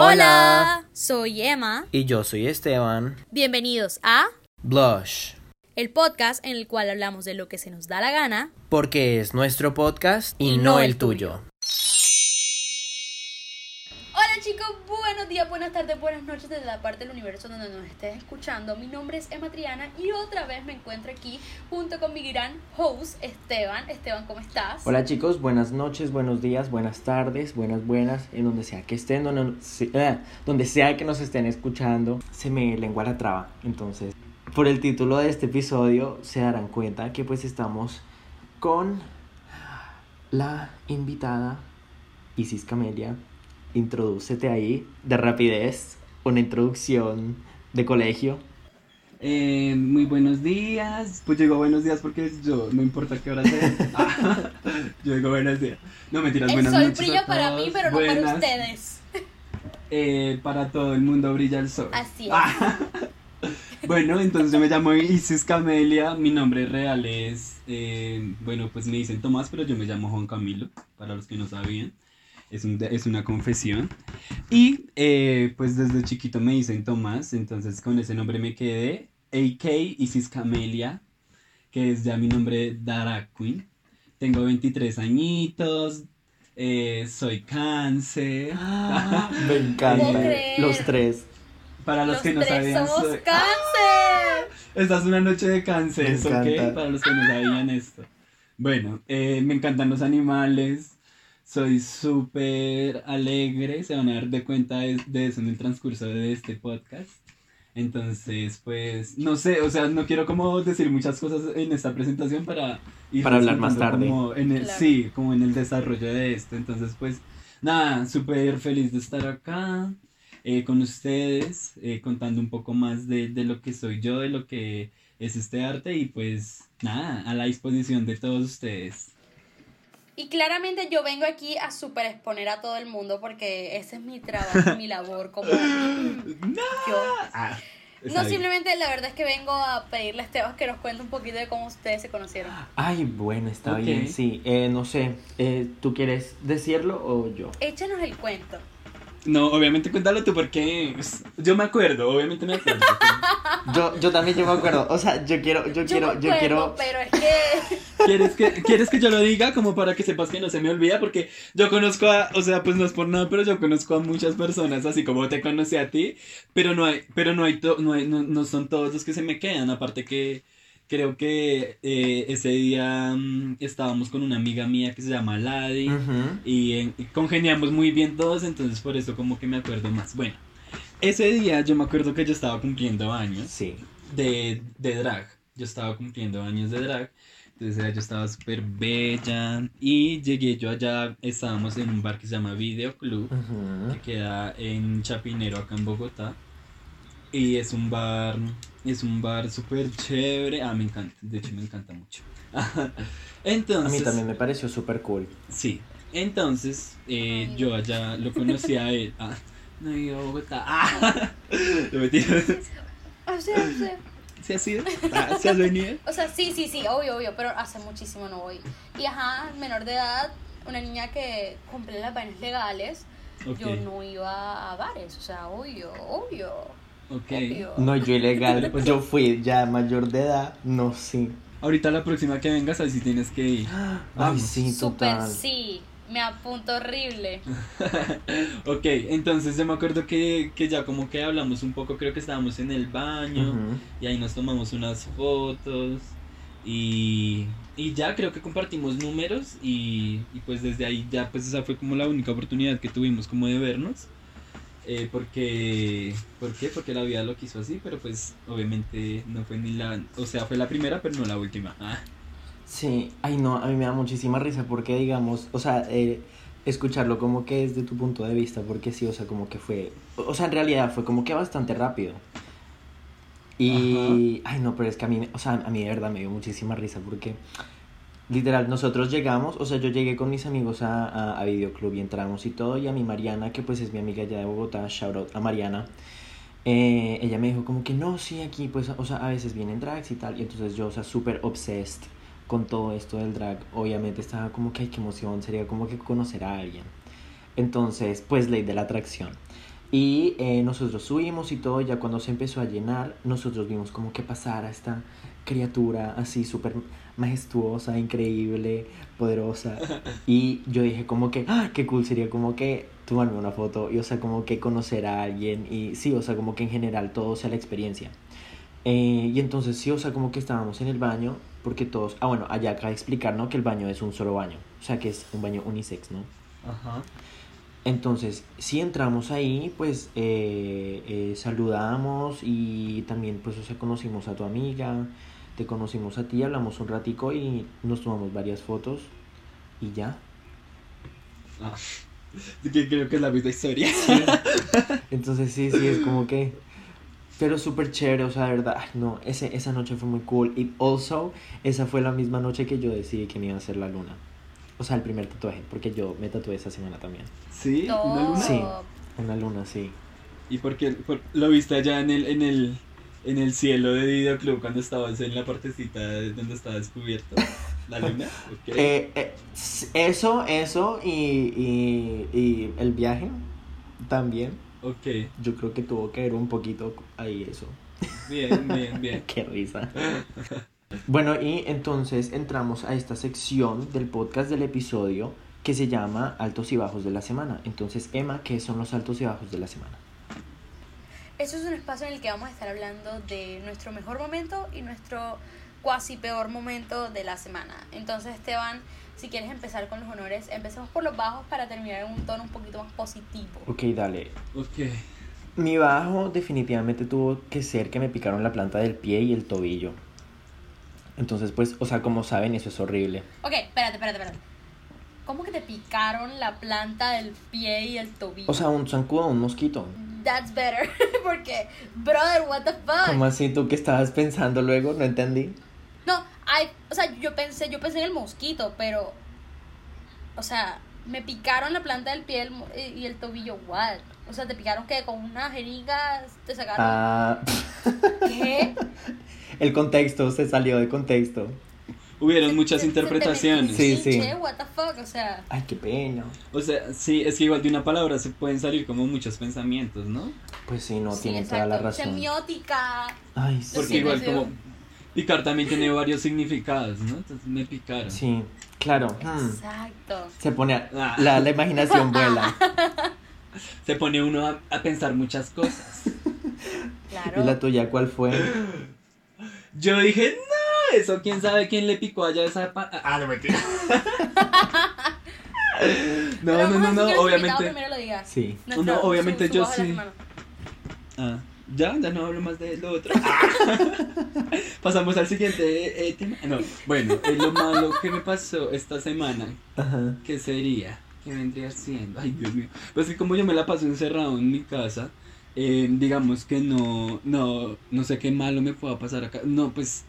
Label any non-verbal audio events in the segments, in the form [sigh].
Hola, soy Emma. Y yo soy Esteban. Bienvenidos a Blush. El podcast en el cual hablamos de lo que se nos da la gana. Porque es nuestro podcast y, no, el tuyo. Buenos días, buenas tardes, buenas noches desde la parte del universo donde nos estés escuchando. Mi nombre es Emma Triana y otra vez me encuentro aquí junto con mi gran host Esteban. Esteban, ¿cómo estás? Hola chicos, buenas noches, buenos días, buenas tardes, buenas buenas, en donde sea que estén, donde, eh, donde sea que nos estén escuchando. Se me lengua la traba, entonces por el título de este episodio se darán cuenta que pues estamos con la invitada Isis Camelia. Introdúcete ahí de rapidez, una introducción de colegio. Eh, muy buenos días. Pues llegó buenos días porque yo no importa qué hora sea. [laughs] [laughs] yo digo buenos días. No mentiras, buenas el sol brilla para mí, pero no para ustedes. Eh, para todo el mundo brilla el sol. Así es. [laughs] Bueno, entonces yo me llamo Isis Camelia, mi nombre real es, eh, bueno, pues me dicen Tomás, pero yo me llamo Juan Camilo, para los que no sabían, es, un, es una confesión. Y eh, pues desde chiquito me dicen Tomás, entonces con ese nombre me quedé, AK Isis Camelia, que es ya mi nombre Drag Queen. Tengo 23 añitos, eh, soy cáncer. Ah, [laughs] me encanta. Los tres. Para los, que no sabían. Somos cáncer. Esta es una noche de cáncer, ¿ok? Para los que no sabían esto. Bueno, eh, me encantan los animales. Soy súper alegre. Se van a dar de cuenta de, eso en el transcurso de este podcast. Entonces, pues, no sé, o sea, no quiero como decir muchas cosas en esta presentación para ir para hablar más tarde. en el, Sí, como en el desarrollo de esto. Entonces, pues, nada, súper feliz de estar acá. Eh, con ustedes, eh, contando un poco más de, de, lo que soy yo, de lo que es este arte y pues nada, a la disposición de todos ustedes. Y claramente yo vengo aquí a super exponer a todo el mundo porque ese es mi trabajo, [laughs] mi labor como no. yo. Ah, no, simplemente la verdad es que vengo a pedirle a Esteban que nos cuente un poquito de cómo ustedes se conocieron. Ay, bueno, está bien, sí. Eh, no sé, ¿tú quieres decirlo o yo? Échanos el cuento. No, obviamente cuéntalo tú porque yo me acuerdo, obviamente me acuerdo. [laughs] yo, yo también yo me acuerdo, o sea, yo quiero, yo, quiero, yo quiero. Pero es que. [laughs] ¿Quieres que, ¿Quieres que yo lo diga como para que sepas que no se me olvida? Porque yo conozco a, o sea, pues no es por nada, pero yo conozco a muchas personas, así como te conocí a ti, pero no hay, pero no hay, no, hay no, no son todos los que se me quedan, aparte que creo que eh, ese día mm, estábamos con una amiga mía que se llama Ladi y, congeniamos muy bien todos, entonces por eso como que me acuerdo más. Bueno, ese día yo me acuerdo que yo estaba cumpliendo años sí. de, de drag. Yo estaba cumpliendo años de drag. Entonces yo estaba súper bella y llegué yo allá, estábamos en un bar que se llama Video Club, que queda en Chapinero, acá en Bogotá. Y es un bar, es un bar súper chévere. Ah, me encanta, de hecho me encanta mucho. [laughs] entonces, a mí también me pareció súper cool. Sí, entonces eh, yo allá lo conocí a él. Ah, no iba a Bogotá. [laughs] Ah, lo metí. O sea, o sea. ¿Se ha sido? Ah, ¿Se has venido? O sea, sí, sí, sí, obvio, obvio, pero hace muchísimo no voy. Y ajá, menor de edad, una niña que cumple las vainas legales, yo no iba a bares, o sea, obvio, obvio. Ok. No, yo ilegal, pues yo fui ya mayor de edad, no sí. Ahorita la próxima que vengas, así tienes que ir. Ay, sí, Super sí, me apunto horrible. [laughs] ok, entonces yo me acuerdo que, que, ya como que hablamos un poco, creo que estábamos en el baño y ahí nos tomamos unas fotos y, y ya creo que compartimos números y, y pues desde ahí ya pues esa fue como la única oportunidad que tuvimos como de vernos. Eh, porque, ¿Por qué? Porque la vida lo quiso así, pero pues obviamente no fue ni la... O sea, fue la primera, pero no la última. Ah. Sí, ay no, a mí me da muchísima risa porque digamos, o sea, eh, escucharlo como que desde tu punto de vista, porque sí, o sea, como que fue, o sea, en realidad fue como que bastante rápido. Y, ay no, pero es que a mí, o sea, a mí de verdad me dio muchísima risa porque literal, nosotros llegamos, o sea, yo llegué con mis amigos a, a, Videoclub y entramos y todo, y a mi Mariana, que pues es mi amiga allá de Bogotá, shout out a Mariana, eh, ella me dijo como que no, sí, aquí pues, o sea, a veces vienen drags y tal, y entonces yo, o sea, súper obsessed con todo esto del drag, obviamente estaba como que, ay, qué emoción, sería como que conocer a alguien. Entonces, pues ley de la atracción. Y eh, nosotros subimos y todo, ya cuando se empezó a llenar, nosotros vimos como que pasara esta criatura así súper majestuosa, increíble, poderosa. Y yo dije como que, ah, qué cool sería como que tomarme una foto y o sea como que conocer a alguien y sí, o sea como que en general todo sea la experiencia. Eh, y entonces sí, o sea como que estábamos en el baño porque todos, ah bueno, allá acá explicar, ¿no? Que el baño es un solo baño, o sea que es un baño unisex, ¿no? Ajá. Entonces, si entramos ahí, pues eh, eh, saludamos y también, pues, o sea, conocimos a tu amiga, te conocimos a ti, hablamos un ratico y nos tomamos varias fotos y ya. Ah. Creo que es la misma historia. Entonces, sí, sí, es como que... Pero súper chévere, o sea, de verdad, no, ese, esa noche fue muy cool. Y also, esa fue la misma noche que yo decidí que me iba a hacer la luna. O sea, el primer tatuaje, porque yo me tatué esa semana también. ¿Sí? ¿Una luna? Sí. Una luna, sí. ¿Y por qué por- lo viste allá en el, en el, en el cielo de videoclub cuando estabas en la partecita de donde estaba descubierto? ¿La [laughs] luna? Eh, eh, eso, eso y, y, y el viaje también. ok. Yo creo que tuvo que ver un poquito ahí eso. Bien, bien, [laughs] bien. Qué risa. [laughs] Bueno, y entonces entramos a esta sección del podcast del episodio que se llama Altos y Bajos de la Semana. Entonces, Emma, ¿qué son los altos y bajos de la semana? Eso es un espacio en el que vamos a estar hablando de nuestro mejor momento y nuestro cuasi peor momento de la semana. Entonces, Esteban, si quieres empezar con los honores, empecemos por los bajos para terminar en un tono un poquito más positivo. Ok, dale. Ok. Mi bajo definitivamente tuvo que ser que me picaron la planta del pie y el tobillo. Entonces, pues, o sea, como saben, eso es horrible. Ok, espérate, espérate, espérate. ¿Cómo que te picaron la planta del pie y el tobillo? O sea, un zancudo, un mosquito. That's better. [laughs] Porque, brother, what the fuck? ¿Cómo así tú que estabas pensando luego? No entendí. No, hay, o sea, yo pensé, yo pensé en el mosquito, pero, o sea, me picaron la planta del pie el y el tobillo, what? O sea, te picaron que con una jeringa te sacaron, Ah, ¿qué? [laughs] el contexto se salió de contexto. Hubieron muchas interpretaciones. Sí, sí. what the fuck, o sea, Ay, qué pena. O sea, sí, es que igual de una palabra se pueden salir como muchos pensamientos, ¿no? Pues sí, no, sí, tienen toda la razón. Semiótica, Ay, sí. Porque Sí, igual como picar también tiene varios significados, ¿no? Entonces me picaron. Sí, claro. hmm. exacto. Se pone a- Ah. la, la imaginación vuela. [laughs] Se pone uno a, a pensar muchas cosas. [laughs] Claro. ¿Y la tuya cuál fue? Yo dije, no, eso quién sabe quién le picó allá esa pa Ah, no mentira. [laughs] [laughs] no, no, no, no, invitado obviamente. primero lo diga. Sí. Nuestro- No, obviamente su- su yo sí. Ah, ya, ya no hablo más de lo otro. [laughs] Pasamos al siguiente eh, tema. No, bueno, eh, lo malo que me pasó esta semana, Ajá. ¿qué sería? ¿Qué vendría siendo? Ay, Dios mío. Pues que como yo me la paso encerrado en mi casa, eh, digamos que no, no, no sé qué malo me pueda pasar acá. No, pues...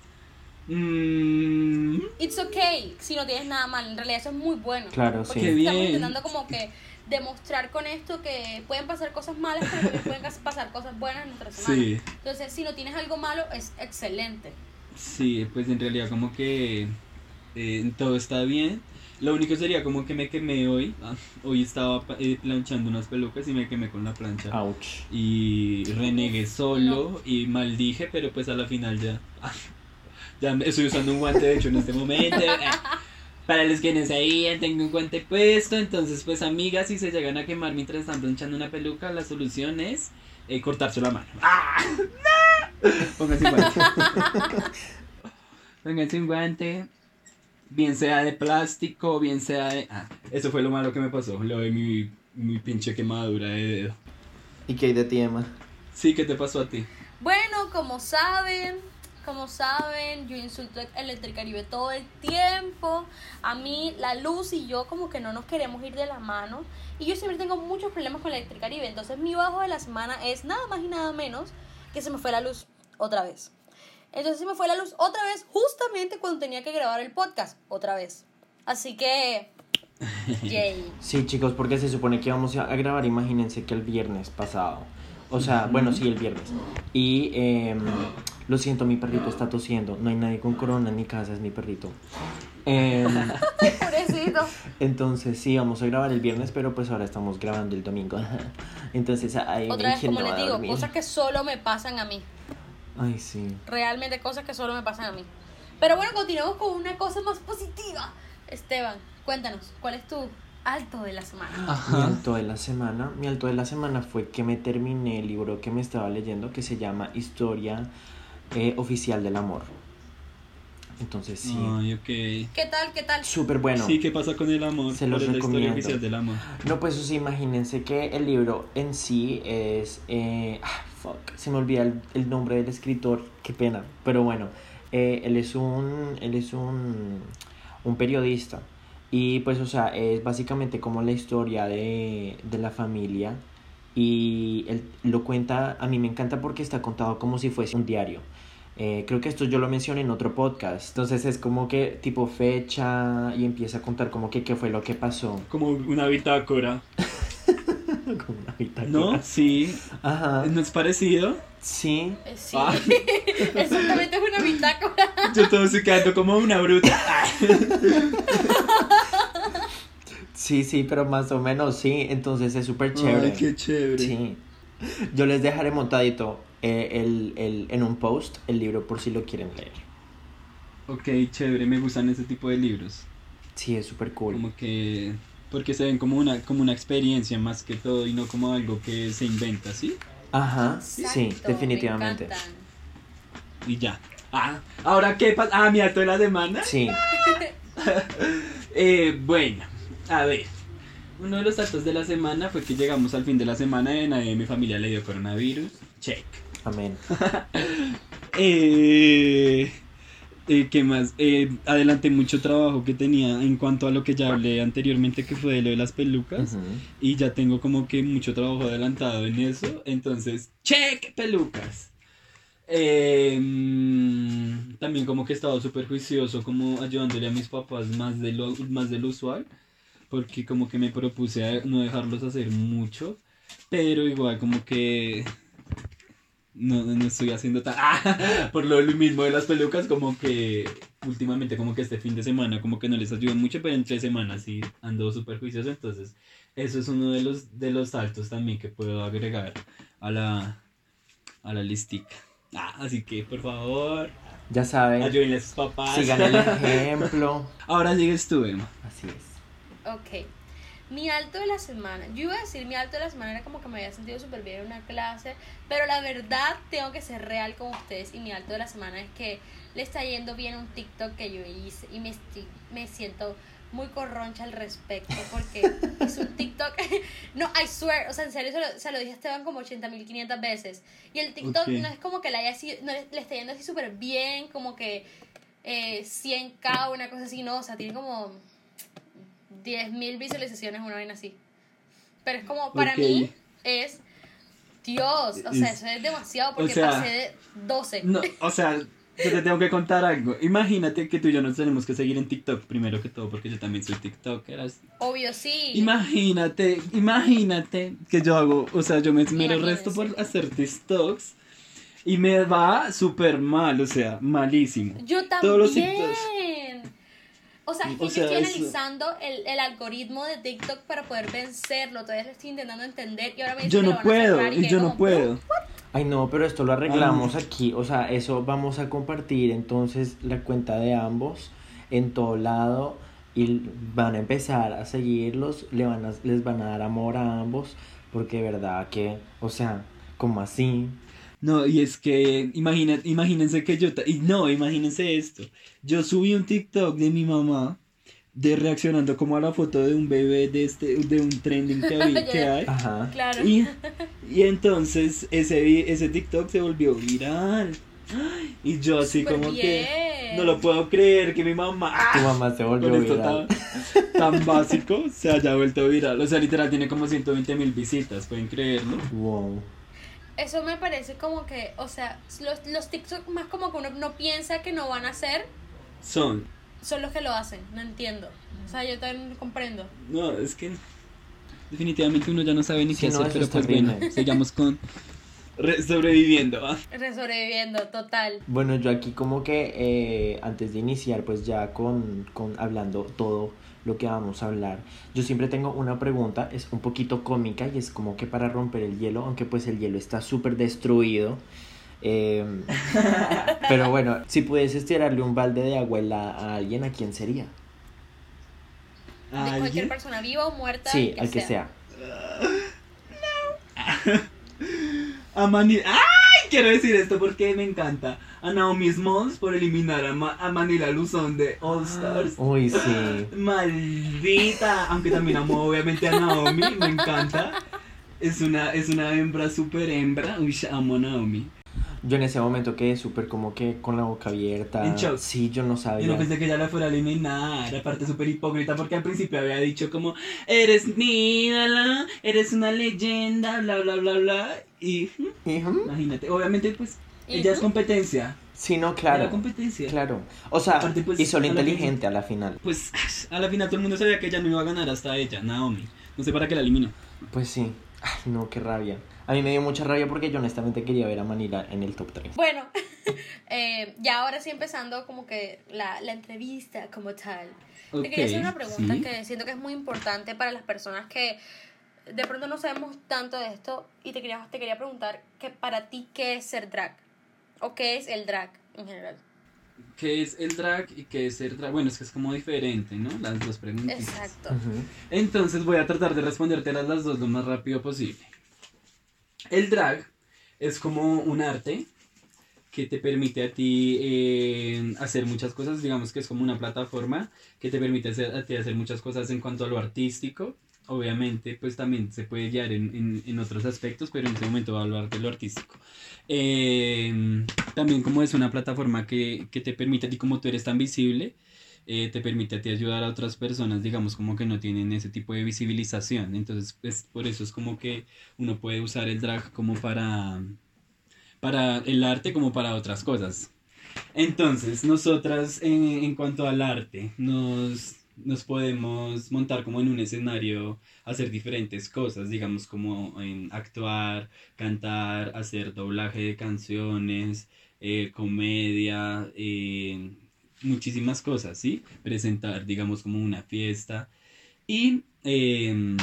mm, It's okay si no tienes nada mal, en realidad eso es muy bueno. Claro, Porque sí. Estamos bien. intentando como que demostrar con esto que pueden pasar cosas malas, pero también pueden pasar cosas buenas en nuestra semana. sí, Entonces, si no tienes algo malo, es excelente. sí, pues en realidad como que eh, todo está bien. Lo único sería como que me quemé hoy. Ah, hoy estaba eh, planchando unas pelucas y me quemé con la plancha. Ouch. Y renegué solo y maldije, pero pues a la final ya. Ya me- estoy usando un guante de hecho en este momento. [laughs] Para los que no sabían, tengo un guante puesto. Entonces, pues, amigas, si se llegan a quemar mientras están planchando una peluca, la solución es eh, cortarse la mano. ¡Ah! ¡No! [laughs] Pónganse un guante. [laughs] Pónganse un guante. Bien sea de plástico, bien sea de. Ah, eso fue lo malo que me pasó. Lo de mi, mi pinche quemadura de dedo. ¿Y qué hay de ti, Emma? Sí, ¿qué te pasó a ti? Bueno, como saben, como saben, yo insulto a Electricaribe todo el tiempo. A mí, la luz y yo como que no nos queremos ir de la mano. Y yo siempre tengo muchos problemas con Electricaribe. Entonces mi bajo de la semana es nada más y nada menos que se me fue la luz otra vez. Entonces se me fue la luz otra vez justamente cuando tenía que grabar el podcast otra vez. Así que... [laughs] Yay. Sí, chicos, porque se supone que íbamos a a grabar, imagínense que el viernes pasado. O sea, bueno, sí, el viernes. Y em, lo siento, mi perrito está tosiendo. No hay nadie con corona en mi casa, es mi perrito. [laughs] Poquito. Entonces sí, vamos a grabar el viernes, pero pues ahora estamos grabando el domingo. [laughs] Entonces ahí Otra vez, ¿quién como no les digo, dormir? cosas que solo me pasan a mí. Ay, sí. Realmente cosas que solo me pasan a mí. Pero bueno, continuamos con una cosa más positiva. Esteban, cuéntanos, ¿cuál es tu alto de la semana? Mi alto de la semana, mi alto de la semana fue que me terminé el libro que me estaba leyendo que se llama Historia eh, Oficial del Amor. Entonces sí, Ay, ok. ¿Qué tal? ¿Qué tal? súper bueno. Sí, ¿qué pasa con el amor? Se los ¿Cuál es la historia recomiendo. oficial del amor? No, pues o sea, imagínense que el libro en sí es... eh, ah, fuck, se me olvida el, el nombre del escritor, qué pena. Pero bueno, eh, él es un... Él es un, un periodista. Y pues, o sea, es básicamente como la historia de, de la familia. Y él lo cuenta, a mí me encanta porque está contado como si fuese un diario. Eh, creo que esto yo lo mencioné en otro podcast. Entonces es como que tipo fecha y empieza a contar como que qué fue lo que pasó. Como una bitácora. [laughs] Como una bitácora. ¿No? Sí. Ajá. ¿No es parecido? Sí. Eh, sí, Ah. [laughs] exactamente es una bitácora. [laughs] Yo todo estoy quedando como una bruta. Sí, sí, pero más o menos sí. Entonces es súper chévere. Ay, qué chévere. Sí. Yo les dejaré montadito eh, el, el, en un post el libro por si lo quieren leer. Ok, chévere. Me gustan ese tipo de libros. Sí, es súper cool. Como que... Porque se ven como una, como una experiencia más que todo y no como algo que se inventa, ¿sí? Ajá, sí, definitivamente. Me. Y ya. Ah, ¿ahora qué pasa? Ah, mi alto de la semana. Sí. [laughs] Eh, bueno, a ver. Uno de los altos de la semana fue que llegamos al fin de la semana y nadie de mi familia le dio coronavirus. Check. Amén. [laughs] Eh, eh, ¿Qué más? Eh, adelanté mucho trabajo que tenía en cuanto a lo que ya hablé anteriormente, que fue de lo de las pelucas. Y ya tengo como que mucho trabajo adelantado en eso. Entonces, check, pelucas. Mm, también como que he estado súper juicioso, como ayudándole a mis papás más de lo, más de lo usual. Porque como que me propuse a no dejarlos hacer mucho. Pero igual como que... No, no estoy haciendo tan... Ah, [laughs] por lo mismo de las pelucas, como que últimamente como que este fin de semana como que no les ayudo mucho, pero en tres semanas sí ando súper juicioso, entonces eso es uno de los, de los saltos también que puedo agregar a la, a la listica. Ah, así que por favor, Ya saben, ayúdenle a sus papás. sigan el [laughs] ejemplo. Ahora sigues tú, Emma. Así es. Ok. Mi alto de la semana. Yo iba a decir mi alto de la semana era como que me había sentido súper bien en una clase. Pero la verdad tengo que ser real con ustedes. Y mi alto de la semana es que le está yendo bien un TikTok que yo hice. Y me, estoy- me siento muy corroncha al respecto. Porque [laughs] es un TikTok. [laughs] no, I swear. O sea, en serio se lo, se lo dije a Esteban como 80.500 veces. Y el TikTok Ok. no es como que le haya sido. No le, le está yendo así súper bien. Como que eh, 100k, una cosa así. No, o sea, tiene como 10.000 visualizaciones, una vaina así. Pero es como, para mí, es Dios. O sea, Es- eso es demasiado porque sea, pasé de 12. No, o sea, yo te tengo que contar algo. Imagínate que tú y yo nos tenemos que seguir en TikTok primero que todo, porque yo también soy TikToker. así. Obvio, sí. Imagínate, imagínate que yo hago, o sea, yo me esmero el resto por hacer TikToks y me va súper mal, o sea, malísimo. Yo Todos los también. O sea, es que O yo sea, estoy eso- analizando el, el algoritmo de TikTok para poder vencerlo. Todavía lo estoy intentando entender y ahora me dicen Yo que lo no van a puedo, cerrar y yo no como, puedo. Ay, no, pero esto lo arreglamos Ah. aquí. O sea, eso vamos a compartir entonces la cuenta de ambos en todo lado y van a empezar a seguirlos, le van a, les van a dar amor a ambos, porque de verdad que, o sea, como así. No, y es que imagina, imagínense que yo, y no, imagínense esto. Yo subí un TikTok de mi mamá de reaccionando como a la foto de un bebé de este de un trending que, que [laughs] hay. Ajá. Claro. Y, [laughs] y entonces ese, vi- ese TikTok se volvió viral. Ay, Y yo así como que bien. no lo puedo creer que mi mamá Tu mamá se volvió con esto viral. tan, tan básico se haya vuelto viral. O sea, literal tiene como 120 mil visitas, pueden creerlo. Wow. Eso me parece como que, o sea, los, los TikTok más como que uno no piensa que no van a hacer, Son. son los que lo hacen. No entiendo. O sea, yo también no comprendo. No, es que definitivamente uno ya no sabe ni Sí, qué no, hacer, pero es pues terrible. bueno, sigamos con re- sobreviviendo. Re- Sobreviviendo, total. Bueno, yo aquí como que eh, antes de iniciar, pues ya con, con hablando todo lo que vamos a hablar. Yo siempre tengo una pregunta, es un poquito cómica y es como que para romper el hielo, aunque pues el hielo está súper destruido. Eh, [laughs] pero bueno, si pudieses tirarle un balde de agua a alguien, ¿a quién sería? De ¿A cualquier alguien? persona, viva o muerta. Sí, que al que sea. [laughs] [laughs] A Manila. ¡Ay! Quiero decir esto porque me encanta. A Naomi Smalls por eliminar a, Ma- a Manila Luzón de All Stars. Uy, sí. [laughs] Maldita. Aunque también amo obviamente a Naomi. Me encanta. Es una, es una hembra, super hembra. Uy, amo a Naomi. Yo en ese momento quedé súper como que con la boca abierta. En shock. Sí, yo no Yo sabía. no pensé que ella la fuera a eliminar. Aparte, súper hipócrita porque al principio había dicho como: Eres mi eres una leyenda, bla, bla, bla, bla. Y Ujú. imagínate, obviamente, pues ella es competencia. Sí, no, Era claro. competencia. Claro. O sea, Aparte, pues, hizo lo a la inteligente a la final. Pues [laughs] a la final todo el mundo sabía que ella no iba a ganar hasta ella, Naomi. No sé para qué la eliminó. Pues sí. Ay, no, qué rabia. A mí me dio mucha rabia porque yo honestamente quería ver a Manila en el top 3. Bueno, [laughs] eh, ya ahora sí empezando como que la, la entrevista como tal. Te quería hacer una pregunta sí. que siento que es muy importante para las personas que de pronto no sabemos tanto de esto y te quería, te quería preguntar que para ti qué es ser drag o qué es el drag en general. ¿Qué es el drag y qué es ser drag? Bueno, es que es como diferente, ¿no? Las dos preguntas. Exacto. Entonces voy a tratar de respondértelas las dos lo más rápido posible. El drag es como un arte que te permite a ti eh, hacer muchas cosas, digamos que es como una plataforma que te permite hacer, a ti hacer muchas cosas en cuanto a lo artístico. Obviamente, pues también se puede guiar en, en- en otros aspectos, pero en este momento voy a hablar de lo artístico. Eh, también como es una plataforma que, que te permite ti, como tú eres tan visible, eh, te permite ayudar a otras personas, digamos, como que no tienen ese tipo de visibilización. Entonces, pues, por eso es como que uno puede usar el drag como para, para el arte, como para otras cosas. Entonces, nosotras en, en cuanto al arte, nos, nos podemos montar como en un escenario, hacer diferentes cosas, digamos, como en actuar, cantar, hacer doblaje de canciones, eh, comedia, eh, muchísimas cosas, ¿sí? Presentar, digamos, como una fiesta. Y, eh,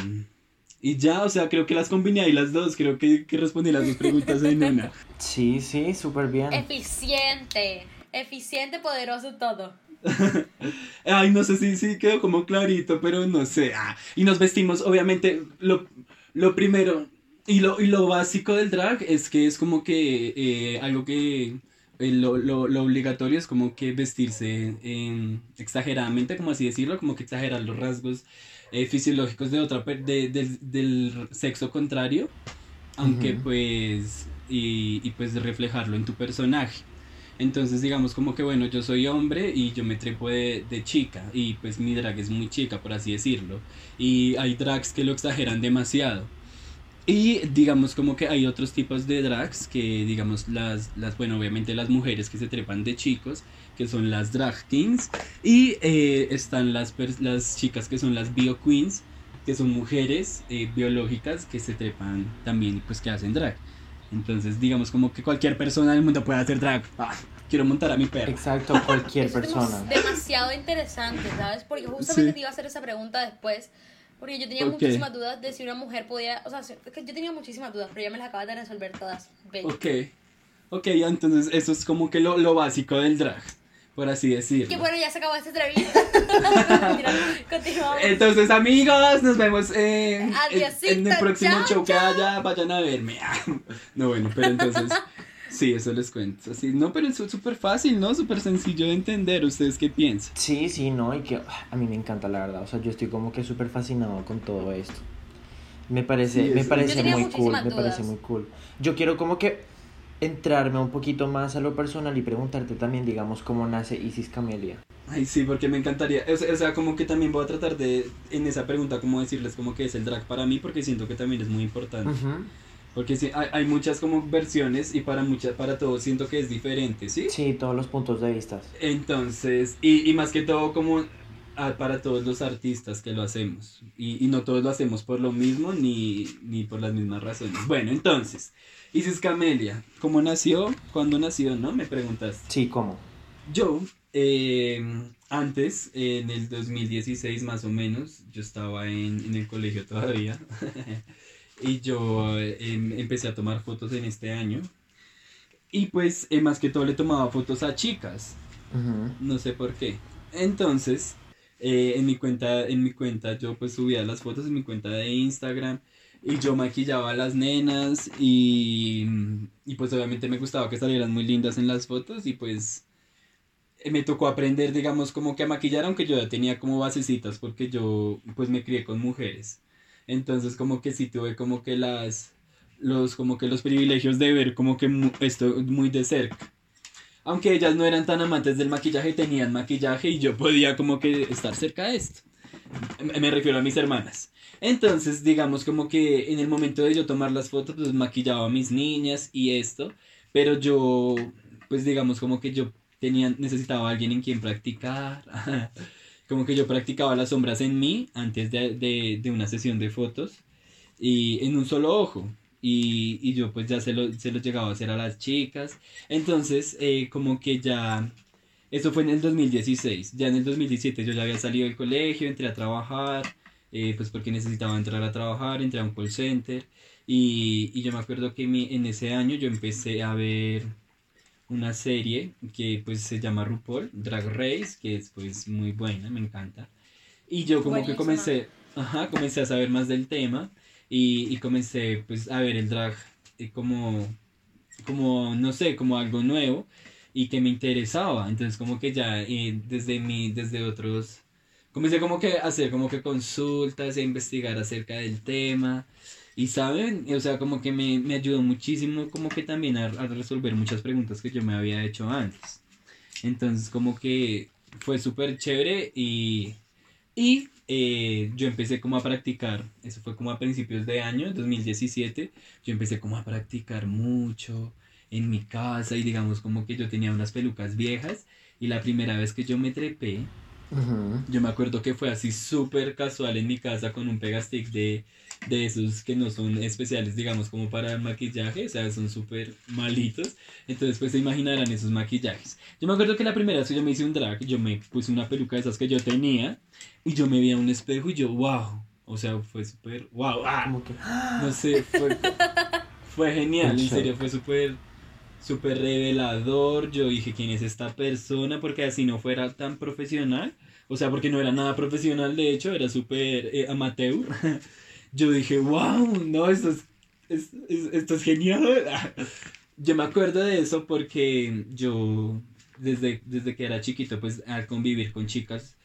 y ya, o sea, creo que las combiné ahí las dos, creo que, que respondí las dos preguntas en una. [laughs] Sí, sí, súper bien. Eficiente, eficiente, poderoso todo. [laughs] Ay, no sé si sí, quedó como clarito, pero no sé. Ah, y nos vestimos, obviamente, lo, lo primero y lo, y lo básico del drag es que es como que eh, algo que eh, lo, lo, lo obligatorio es como que vestirse eh, exageradamente, como así decirlo, como que exagerar los rasgos eh, fisiológicos de otra de- del- sexo contrario, aunque pues y, y pues reflejarlo en tu personaje. Entonces digamos como que bueno, yo soy hombre y yo me trepo de, de chica y pues mi drag es muy chica, por así decirlo. Y hay drags que lo exageran demasiado. Y digamos como que hay otros tipos de drags que digamos las, las bueno obviamente las mujeres que se trepan de chicos que son las drag kings y eh, están las, las chicas que son las bio queens que son mujeres eh, biológicas que se trepan también pues que hacen drag entonces digamos como que cualquier persona del mundo puede hacer drag Ah, quiero montar a mi perro Exacto, cualquier Eso es persona. demos- demasiado interesante, ¿sabes? Porque justamente Sí. te iba a hacer esa pregunta después. Porque yo tenía Ok. muchísimas dudas de si una mujer podía. O sea, es que yo tenía muchísimas dudas, pero ya me las acabas de resolver todas. Bello. ok ok entonces eso es como que lo, lo básico del drag por así decirlo Que bueno, ya se acabó esta entrevista. [laughs] Continuamos. Entonces, amigos, nos vemos en, el próximo chao, show que haya. Vayan a verme. [laughs] No, bueno, pero entonces, [laughs] sí, eso les cuento. Sí, no, pero es súper fácil, ¿no? Súper sencillo de entender. ¿Ustedes qué piensan? Sí, sí, no, y que ah, a mí me encanta la verdad. O sea, yo estoy como que súper fascinado con todo esto. Me parece, Sí, me parece muy cool, me parece muy cool. Yo quiero como que entrarme un poquito más a lo personal y preguntarte también, digamos, cómo nace Isis Camelia. Ay, sí, porque me encantaría. O sea, o sea, como que también voy a tratar de, en esa pregunta, como decirles como que es el drag para mí, porque siento que también es muy importante. Ujú. Porque sí, hay, hay muchas como versiones y para muchas, para todos siento que es diferente, ¿sí? Sí, todos los puntos de vista. Entonces, y, y más que todo como ah, para todos los artistas que lo hacemos. Y, y no todos lo hacemos por lo mismo ni, ni por las mismas razones. Bueno, entonces, Isis Camelia, ¿cómo nació? ¿Cuándo nació? ¿No? Me preguntaste. Sí, ¿cómo? Yo eh, antes, en el 2016 más o menos, yo estaba en, en el colegio todavía [laughs] y yo eh, em, empecé a tomar fotos en este año y pues eh, más que todo le tomaba fotos a chicas, no sé por qué. Entonces, eh, en mi cuenta, en mi cuenta yo pues subía las fotos en mi cuenta de Instagram y yo maquillaba a las nenas y, y pues obviamente me gustaba que salieran muy lindas en las fotos y pues eh, me tocó aprender digamos como que a maquillar aunque yo ya tenía como basecitas porque yo pues me crié con mujeres. Entonces como que sí tuve como que las los como que los privilegios de ver como que mu- esto muy de cerca. Aunque ellas no eran tan amantes del maquillaje, tenían maquillaje y yo podía como que estar cerca de esto. Me refiero a mis hermanas. Entonces, digamos como que en el momento de yo tomar las fotos, pues maquillaba a mis niñas y esto, pero yo, pues digamos como que yo tenía, necesitaba a alguien en quien practicar, [laughs] como que yo practicaba las sombras en mí antes de, de, de una sesión de fotos y en un solo ojo. Y, y yo pues ya se lo, se lo llegaba a hacer a las chicas. Entonces, eh, como que ya... Eso fue en el 2016. Ya en el 2017 yo ya había salido del colegio, entré a trabajar, eh, pues porque necesitaba entrar a trabajar, entré a un call center. Y, y yo me acuerdo que mi- en ese año yo empecé a ver una serie que pues se llama RuPaul, Drag Race, que es pues muy buena, me encanta. Y yo como que Buenísima. comencé, ajá, comencé a saber más del tema y, y comencé pues a ver el drag eh, como, como, no sé, como algo nuevo y que me interesaba. Entonces como que ya eh, desde mi, desde otros, comencé como que a hacer como que consultas e investigar acerca del tema. Y saben, o sea, como que me, me ayudó muchísimo como que también a, a resolver muchas preguntas que yo me había hecho antes. Entonces como que fue súper chévere y, y eh, yo empecé como a practicar, eso fue como a principios de año, 2017, yo empecé como a practicar mucho en mi casa y digamos como que yo tenía unas pelucas viejas y la primera vez que yo me trepé, Ujú. yo me acuerdo que fue así súper casual en mi casa con un pegastick de, de esos que no son especiales, digamos, como para el maquillaje, o sea, son súper malitos. Entonces, pues se imaginarán esos maquillajes. Yo me acuerdo que la primera vez que yo me hice un drag, yo me puse una peluca de esas que yo tenía y yo me vi a un espejo y yo, wow. O sea, fue súper, wow. ah, que. no sé, fue, [laughs] fue genial, en serio, fue súper, súper revelador. Yo dije, ¿quién es esta persona? Porque así no fuera tan profesional, o sea, porque no era nada profesional, de hecho, era súper eh, amateur. [laughs] Yo dije, wow, no, esto es, es- es- esto es genial. [laughs] Yo me acuerdo de eso porque yo, desde, desde que era chiquito, pues al convivir con chicas,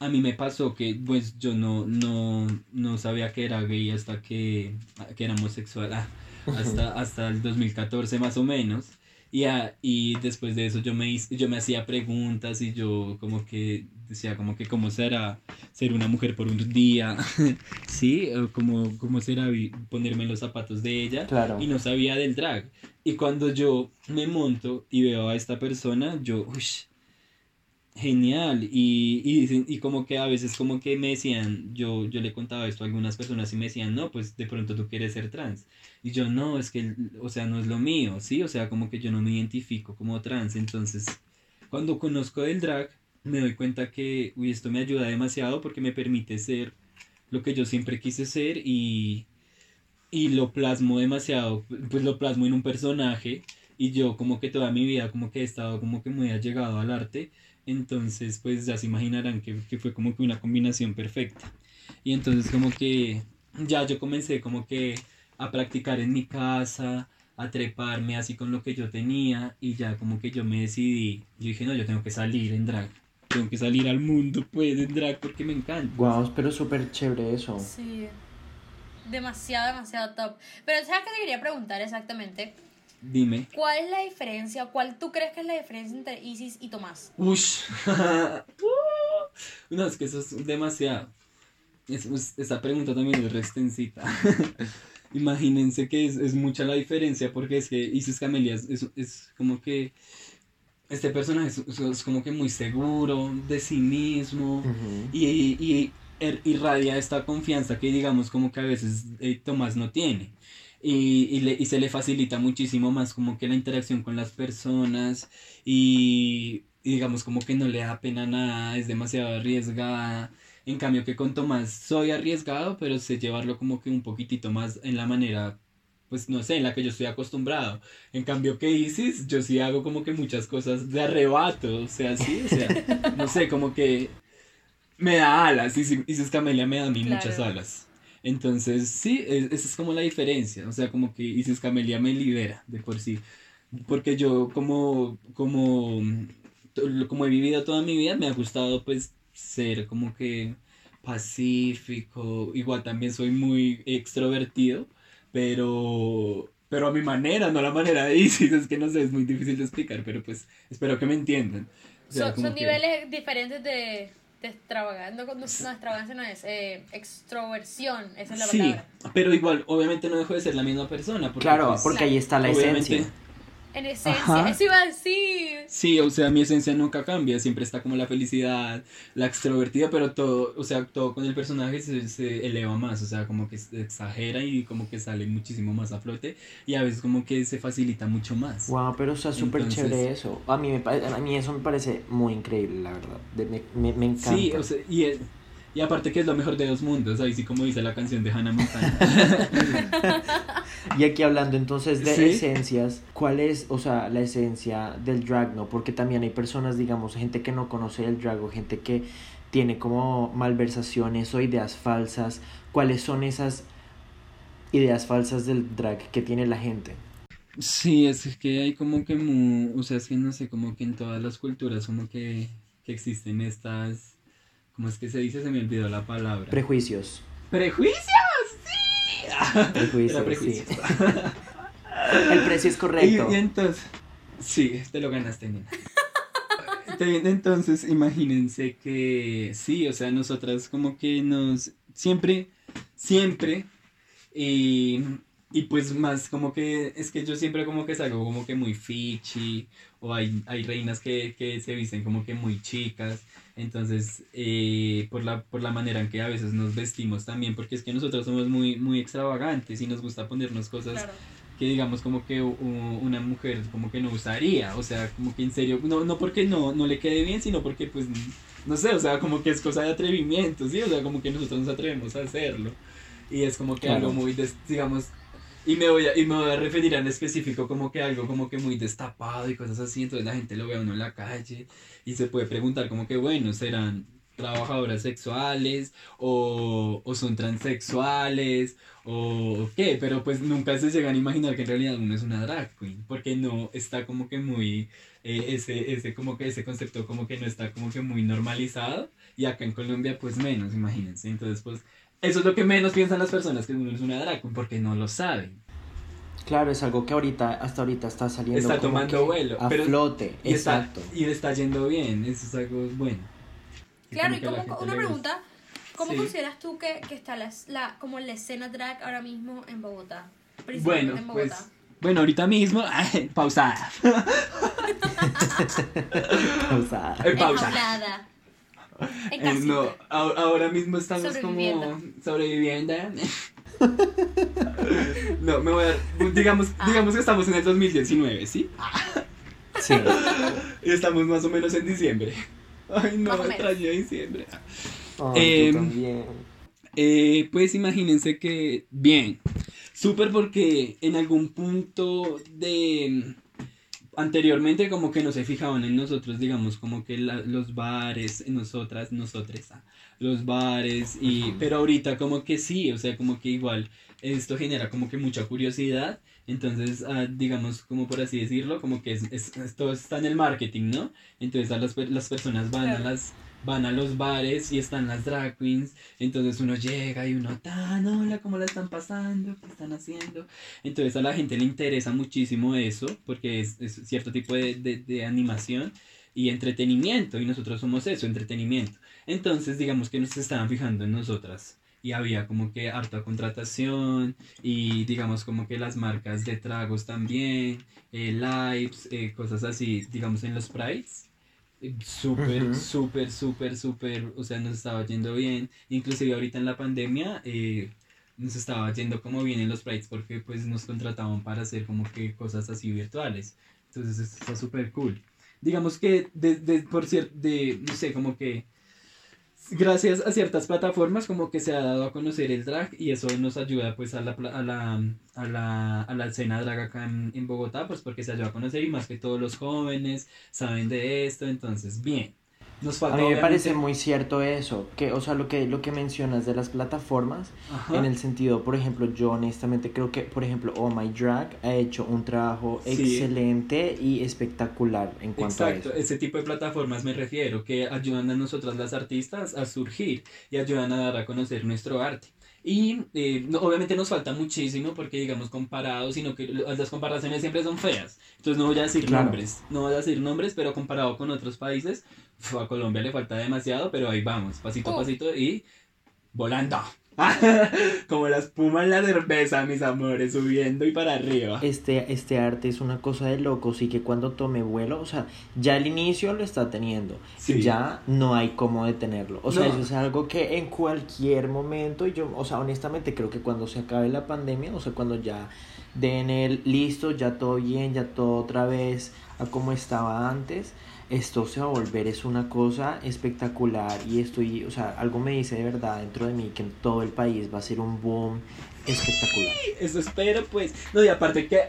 a mí me pasó que pues yo no, no, no sabía que era gay hasta que, que era homosexual, ah, hasta, hasta el 2014 más o menos. Y, ah, y después de eso yo me, yo me hacía preguntas y yo como que decía como que cómo será ser una mujer por un día, [laughs] ¿sí? O Como, cómo será ponerme en los zapatos de ella Claro. y no sabía del drag. Y cuando yo me monto y veo a esta persona, yo, uy, genial. Y, y, dicen- y como que a veces como que me decían, yo, yo le contaba esto a algunas personas y me decían, no, pues de pronto tú quieres ser trans. Y yo, no, es que, o sea, no es lo mío, ¿sí? O sea, como que yo no me identifico como trans. Entonces, cuando conozco el drag, me doy cuenta que, uy, esto me ayuda demasiado porque me permite ser lo que yo siempre quise ser y, y lo plasmo demasiado, pues lo plasmo en un personaje y yo como que toda mi vida como que he estado como que muy allegado al arte, entonces pues ya se imaginarán que, que fue como que una combinación perfecta. Y entonces como que ya yo comencé como que a practicar en mi casa, a treparme así con lo que yo tenía y ya como que yo me decidí, yo dije no, yo tengo que salir en drag, tengo que salir al mundo pues en drag porque me encanta. Guau, pero súper chévere eso. Sí. Demasiado, demasiado top. Pero ¿sabes qué te quería preguntar exactamente? Dime. ¿Cuál es la diferencia, cuál tú crees que es la diferencia entre Isis y Tomás? Ush. [laughs] no, es que eso es demasiado. Es, es- esa pregunta también es re extensita. [laughs] Imagínense que es, es mucha la diferencia porque es que Isis Camelia es, es- como que este personaje es, es- como que muy seguro de sí mismo Ujú. y, y er- irradia esta confianza que digamos como que a veces eh, Tomás no tiene. Y, y, le- y se le facilita muchísimo más como que la interacción con las personas y, y digamos como que no le da pena nada, es demasiado arriesgada. En cambio que con Tomás soy arriesgado, pero sé llevarlo como que un poquitito más en la manera, pues no sé, en la que yo estoy acostumbrado. En cambio que Isis, yo sí hago como que muchas cosas de arrebato, o sea, sí, o sea, no sé, como que me da alas, Isis, Isis Camelia me da a mí muchas alas. Entonces, sí, es- esa es como la diferencia, o sea, como que Isis Camelia me libera de por sí. Porque yo como, como, como he vivido toda mi vida, me ha gustado pues ser como que pacífico, igual también soy muy extrovertido, pero, pero a mi manera, no a la manera de [laughs] Isis, es que no sé, es muy difícil de explicar, pero pues espero que me entiendan. O sea, Son, son que- niveles diferentes de, de extravagancia. No, no, no, extravagancia no es. Eh, extroversión, esa es la Sí, palabra. pero igual, obviamente no dejo de ser la misma persona. Porque, Claro, pues, porque ahí está la obviamente- esencia. En esencia, Ajá. eso iba a decir. Sí, o sea, mi esencia nunca cambia, siempre está como la felicidad, la extrovertida, pero todo, o sea, todo con el personaje se, se eleva más, o sea, como que se exagera y como que sale muchísimo más a flote y a veces como que se facilita mucho más. Wow, pero o sea, súper Entonces- chévere eso. A mí, me, a mí eso me parece muy increíble, la verdad. De- me, me, me encanta. Sí, o sea, y, es- y aparte que es lo mejor de dos mundos, ahí sí como dice la canción de Hannah Montana. [laughs] Y aquí hablando entonces de Sí. esencias, ¿cuál es, o sea, la esencia del drag, no? Porque también hay personas, digamos, gente que no conoce el drag o gente que tiene como malversaciones o ideas falsas. ¿Cuáles son esas ideas falsas del drag que tiene la gente? Sí, es que hay como que, o sea, es que no sé, como que en todas las culturas como que, que existen estas, ¿cómo es que se dice? Se me olvidó la palabra. Prejuicios. ¡Prejuicios! ¡Sí! Prejuicios, Era prejuicios. [laughs] El precio es correcto. Y, y entonces, sí, te lo ganaste, nena. Entonces, imagínense que sí, o sea, nosotras como que nos, siempre, siempre, y, y pues más como que, es que yo siempre como que salgo como que muy fichi, o hay, hay reinas que, que se visten como que muy chicas, entonces, eh, por, la, por la manera en que a veces nos vestimos también, porque es que nosotros somos muy, muy extravagantes y nos gusta ponernos cosas Claro. que digamos como que u- una mujer como que no usaría, o sea, como que en serio, no, no porque no, no le quede bien, sino porque pues, no sé, o sea, como que es cosa de atrevimiento, ¿sí? O sea, como que nosotros nos atrevemos a hacerlo. Y es como que Claro. algo muy, des- digamos, y me, voy a, y me voy a referir en específico como que algo como que muy destapado y cosas así, entonces la gente lo ve a uno en la calle y se puede preguntar como que, bueno, serán trabajadoras sexuales o, o son transexuales o qué, pero pues nunca se llegan a imaginar que en realidad uno es una drag queen, porque no está como que muy, eh, ese, ese como que ese concepto como que no está como que muy normalizado y acá en Colombia pues menos, imagínense, entonces pues eso es lo que menos piensan las personas que uno es una drag queen, porque no lo saben. Claro, es algo que ahorita, hasta ahorita está saliendo Está como tomando que vuelo, a pero- flote. Y Exacto. está, y le está yendo bien, eso es algo bueno. Claro, como y como, una pregunta, ¿cómo Sí. consideras tú que, que está la, la, como la escena drag ahora mismo en Bogotá? Bueno, Principalmente en pues, Bogotá. bueno, ahorita mismo, [laughs] [laughs] pausada. Pausada. Eh, pausa. Enjaulada. En Eh, no, ahora mismo estamos Sobreviviendo. como sobreviviendo. [laughs] no, me voy a digamos, Ah. digamos que estamos en el 2019, ¿sí? Sí. [laughs] Y estamos más o menos en diciembre. Ay, no, extraño diciembre. Ay, Em, tú también. Eh, pues imagínense que, bien, súper porque en algún punto de anteriormente como que no se fijaban en nosotros, digamos, como que la- los bares, nosotras, nosotras, ah, los bares, y, pero ahorita como que sí, o sea, como que igual esto genera como que mucha curiosidad, entonces, ah, digamos, como por así decirlo, como que es, es- es- todo está en el marketing, ¿no? Entonces a las, las personas van a las van a los bares y están las drag queens, entonces uno llega y uno, tan, hola, ¿cómo la están pasando? ¿Qué están haciendo? Entonces a la gente le interesa muchísimo eso, porque es, cierto tipo de, de, de animación y entretenimiento, y nosotros somos eso, entretenimiento. Entonces digamos que nos estaban fijando en nosotras. Y había como que harta contratación y digamos como que las marcas de tragos también, eh, lives, eh, cosas así, digamos en los prides. Súper, Ujú. súper, súper, súper, o sea, nos estaba yendo bien. Inclusive ahorita en la pandemia eh, nos estaba yendo como bien en los prides porque pues nos contrataban para hacer como que cosas así virtuales. Entonces eso está súper cool. digamos que, de, de- por cierto, de, no sé, como que gracias a ciertas plataformas como que se ha dado a conocer el drag y eso nos ayuda pues a la, a la, a la, a la escena drag acá en, en Bogotá, pues porque se ayuda a conocer y más que todos los jóvenes saben de esto, entonces bien. Nos A mí me obviamente- parece muy cierto eso, que, o sea, lo que, lo que mencionas de las plataformas, Ajá. en el sentido, por ejemplo, yo honestamente creo que, por ejemplo, Oh My Drag ha hecho un trabajo Sí. excelente y espectacular en cuanto Exacto, a eso. ese tipo de plataformas me refiero, que ayudan a nosotras las artistas a surgir y ayudan a dar a conocer nuestro arte. Y eh, no- obviamente nos falta muchísimo porque digamos comparado, sino que las comparaciones siempre son feas. Entonces no voy a decir Claro. nombres, no voy a decir nombres, pero comparado con otros países, a Colombia le falta demasiado, pero ahí vamos, pasito a pasito y volando. [laughs] Como la espuma en la cerveza, mis amores, subiendo y para arriba. Este, este arte es una cosa de locos y que cuando tome vuelo, o sea, ya el inicio lo está teniendo Sí. y ya no hay cómo detenerlo. O sea, No. eso es algo que en cualquier momento, y yo, o sea, honestamente creo que cuando se acabe la pandemia, o sea, cuando ya den el listo, ya todo bien, ya todo otra vez a como estaba antes, esto se va a volver, es una cosa espectacular y estoy, o sea, algo me dice de verdad dentro de mí que en todo el país va a ser un boom espectacular. Eso espero, pues. No, y aparte que.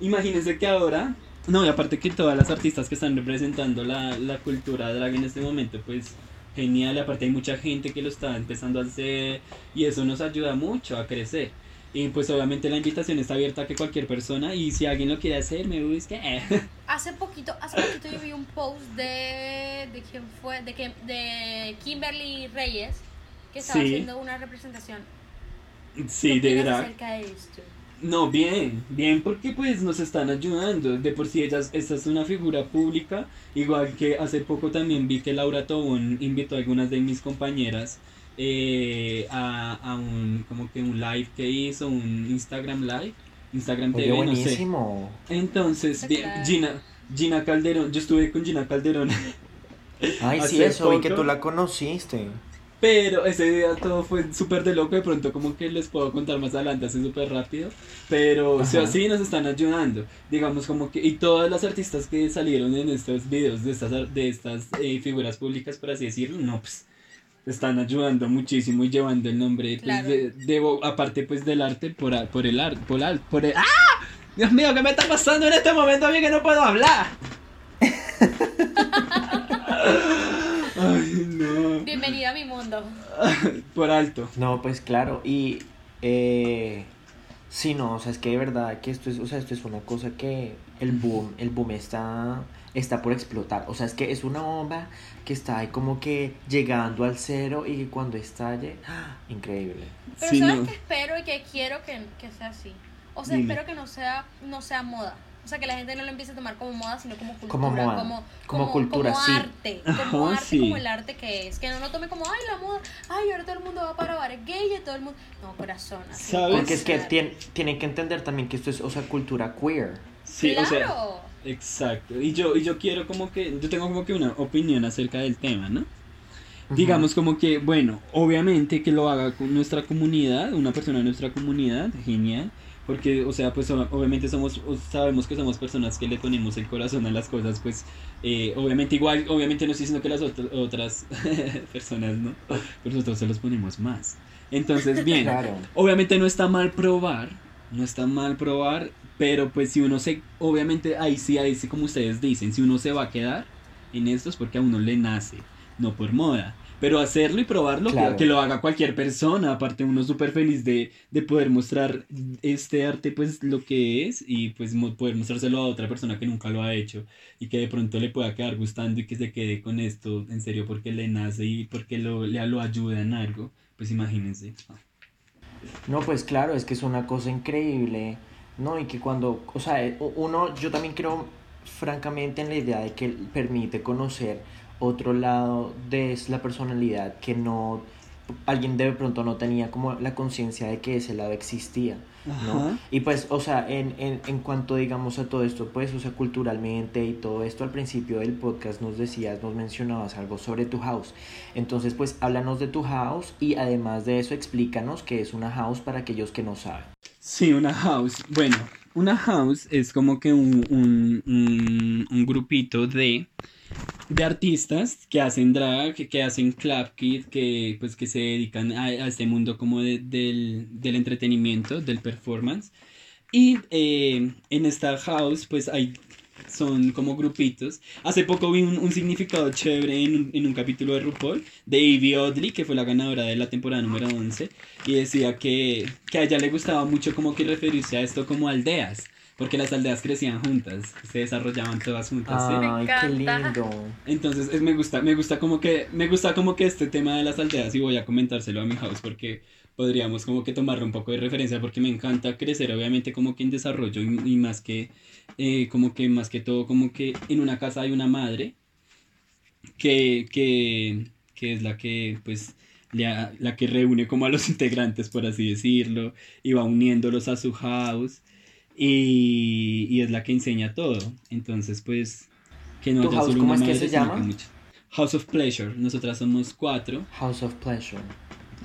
Imagínense que ahora. No, y aparte que todas las artistas que están representando la, la cultura drag en este momento, pues. Genial, y aparte hay mucha gente que lo está empezando a hacer y eso nos ayuda mucho a crecer. Y pues obviamente la invitación está abierta a que cualquier persona y si alguien lo quiere hacer, me busque. [laughs] Hace poquito, hace poquito yo vi un post de de quién fue, de que de Kimberly Reyes que estaba Sí. haciendo una representación. Sí, ¿Qué de drag. acerca de esto? No, bien, bien, porque pues nos están ayudando. De por sí, ellas, esta es una figura pública. Igual que hace poco también vi que Laura Tobón invitó a algunas de mis compañeras eh, a, a un, como que un live que hizo, un Instagram live, Instagram Oye, TV, no sé. buenísimo. Entonces. Gina, Gina Calderón, yo estuve con Gina Calderón. [laughs] Ay, sí, eso, y que poco- tú la conociste. Pero ese día todo fue súper de loco, de pronto como que les puedo contar más adelante, así súper rápido. Pero o sea, sí nos están ayudando, digamos como que, y todas las artistas que salieron en estos videos de estas, ar- de estas eh, figuras públicas, por así decirlo, no, pues están ayudando muchísimo y llevando el nombre, pues, Claro. de, aparte pues del arte, por, a- por el arte, por, al- por el... ¡Ah! Dios mío, ¿qué me está pasando en este momento a mí que no puedo hablar? [laughs] Ay, no. Bienvenida a mi mundo. Por alto. No, pues claro, y eh, sí, no, o sea, es que de verdad que esto es, o sea, esto es una cosa que el boom, el boom está, está por explotar, o sea, es que es una bomba que está ahí como que llegando al cero y que cuando estalle, ¡ah! increíble. Pero Sí, ¿sabes no. qué espero y que quiero que, que sea así? O sea, Dime. espero que no sea, no sea moda. O sea, que la gente no lo empiece a tomar como moda, sino como cultura. Como moda, Como, como cultura, como sí. arte. [laughs] Como Ajá, arte, sí. como el arte que es. Que no lo tome como, ay, la moda. Ay, ahora todo el mundo va para bares gay y todo el mundo. No, corazón. Así ¿Sabes? Porque es que ser. tien- tienen que entender también que esto es, o sea, cultura queer. Sí, o sea, claro. Exacto. Y yo, y yo quiero como que, yo tengo como que una opinión acerca del tema, ¿no? Ujú. Digamos como que, bueno, obviamente que lo haga con nuestra comunidad, una persona de nuestra comunidad, genial. Porque, o sea, pues obviamente somos, sabemos que somos personas que le ponemos el corazón a las cosas, pues eh, obviamente igual, obviamente no estoy diciendo que las otras otras [laughs] personas, ¿no? Pero nosotros se los ponemos más. Entonces, bien, Claro. Obviamente no está mal probar, no está mal probar, pero pues si uno se, obviamente ahí sí, ahí sí como ustedes dicen, si uno se va a quedar en esto es porque a uno le nace, no por moda. Pero hacerlo y probarlo, que- lo haga cualquier persona, aparte uno súper feliz de, de poder mostrar este arte pues lo que es y pues mo- poder mostrárselo a otra persona que nunca lo ha hecho y que de pronto le pueda quedar gustando y que se quede con esto en serio porque le nace y porque lo, le, lo ayuda en algo, pues imagínense. No, pues claro, es que es una cosa increíble, ¿no? Y que cuando, o sea, eh, uno, yo también creo francamente en la idea de que permite conocer otro lado de la personalidad que no, alguien de pronto no tenía como la conciencia de que ese lado existía, ¿no? Y pues, o sea, en, en, en cuanto, digamos, a todo esto, pues, o sea, culturalmente y todo esto, al principio del podcast nos decías, nos mencionabas algo sobre tu house. Entonces, pues, háblanos de tu house y además de eso, explícanos qué es una house para aquellos que no saben. Sí, una house. Bueno, una house es como que un, un, un, un grupito de, de artistas que hacen drag, que, que hacen clap kit, que, pues, que se dedican a, a este mundo como de- del, del entretenimiento, del performance. Y eh, en esta house, pues hay, son como grupitos. Hace poco vi un, un significado chévere en en un capítulo de RuPaul de Evie Oddly, que fue la ganadora de la temporada número 11, y decía que, que a ella le gustaba mucho como que referirse a esto como aldeas, porque las aldeas crecían juntas, se desarrollaban todas juntas. Ay, qué lindo. Entonces es- me gusta, me gusta como que, me gusta como que este tema de las aldeas y voy a comentárselo a mi house porque podríamos como que tomarle un poco de referencia porque me encanta crecer obviamente como que en desarrollo y, y más que, eh, como que más que todo como que en una casa hay una madre que, que, que es la que pues la, la que reúne como a los [laughs] integrantes por así decirlo y va uniéndolos a su house y, y es la que enseña todo entonces pues que no ¿Tu haya house solo cómo es que se llama? House of Pleasure nosotras somos cuatro House of Pleasure.